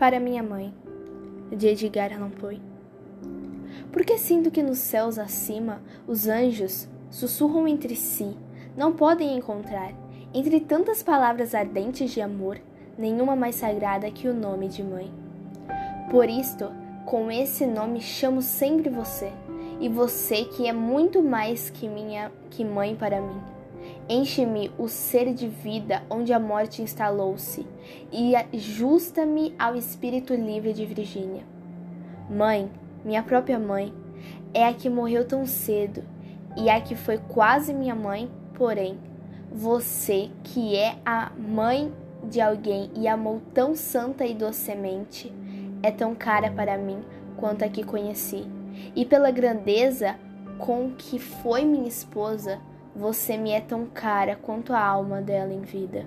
Para minha mãe, de Edgar Allan Poe. Porque sinto que nos céus acima os anjos sussurram entre si, não podem encontrar, entre tantas palavras ardentes de amor, nenhuma mais sagrada que o nome de mãe. Por isto, com esse nome chamo sempre você, e você que é muito mais que minha que mãe para mim. Enche-me o ser de vida onde a morte instalou-se e ajusta-me ao espírito livre de Virgínia. Mãe, minha própria mãe, é a que morreu tão cedo e a que foi quase minha mãe, porém, você que é a mãe de alguém e amou tão santa e docemente, é tão cara para mim quanto a que conheci. E pela grandeza com que foi minha esposa, você me é tão cara quanto a alma dela em vida.